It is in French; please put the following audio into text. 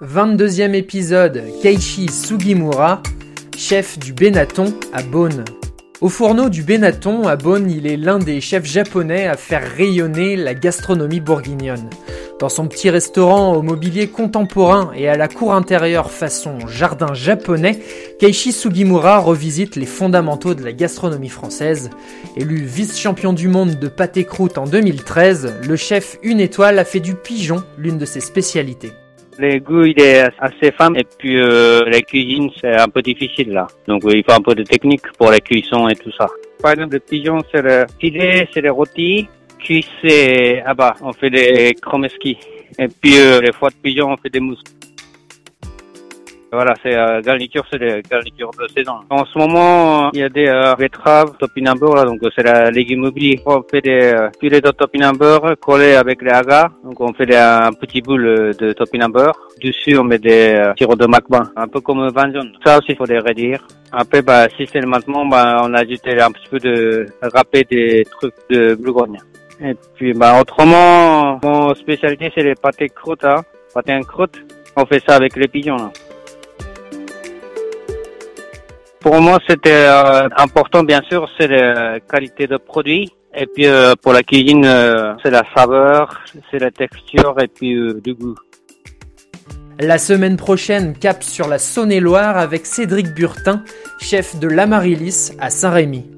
22e épisode, Keiichi Sugimura, chef du Benaton à Beaune. Au fourneau du Benaton à Beaune, il est l'un des chefs japonais à faire rayonner la gastronomie bourguignonne. Dans son petit restaurant au mobilier contemporain et à la cour intérieure façon jardin japonais, Keiichi Sugimura revisite les fondamentaux de la gastronomie française. Élu vice-champion du monde de pâté croûte en 2013, le chef une étoile a fait du pigeon l'une de ses spécialités. Le goût, il est assez fin et puis euh, la cuisine, c'est un peu difficile là. Donc il faut un peu de technique pour la cuisson et tout ça. Par exemple, le pigeon, c'est le filet, c'est les rôtis. Cuit, c'est ah bah, on fait des chromeski. Et puis euh, les foies de pigeon, on fait des mousses. Voilà, c'est euh, garniture, c'est des garnitures de saison. En ce moment, il y a des euh, betteraves topinambur, là, donc c'est la légume. On fait des euh, filets de topinambur collés avec les agas. Donc on fait des, un petit boule de topinambur. Dessus, on met des euh, sirops de macban, un peu comme vin. Ça aussi, il faut les redire. Après, bah, si c'est le maintenant, bah, on a ajouté un petit peu de râpé des trucs de Bourgogne. Et puis, bah, autrement, mon spécialité, c'est les pâtés croûtes, hein. Pâtés en croûte. On fait ça avec les pigeons, là. Pour moi, c'était euh, important, bien sûr, c'est la qualité de produit. Et puis euh, pour la cuisine, euh, c'est la saveur, c'est la texture et puis du goût. La semaine prochaine, cap sur la Saône-et-Loire avec Cédric Burtin, chef de l'Amaryllis à Saint-Rémy.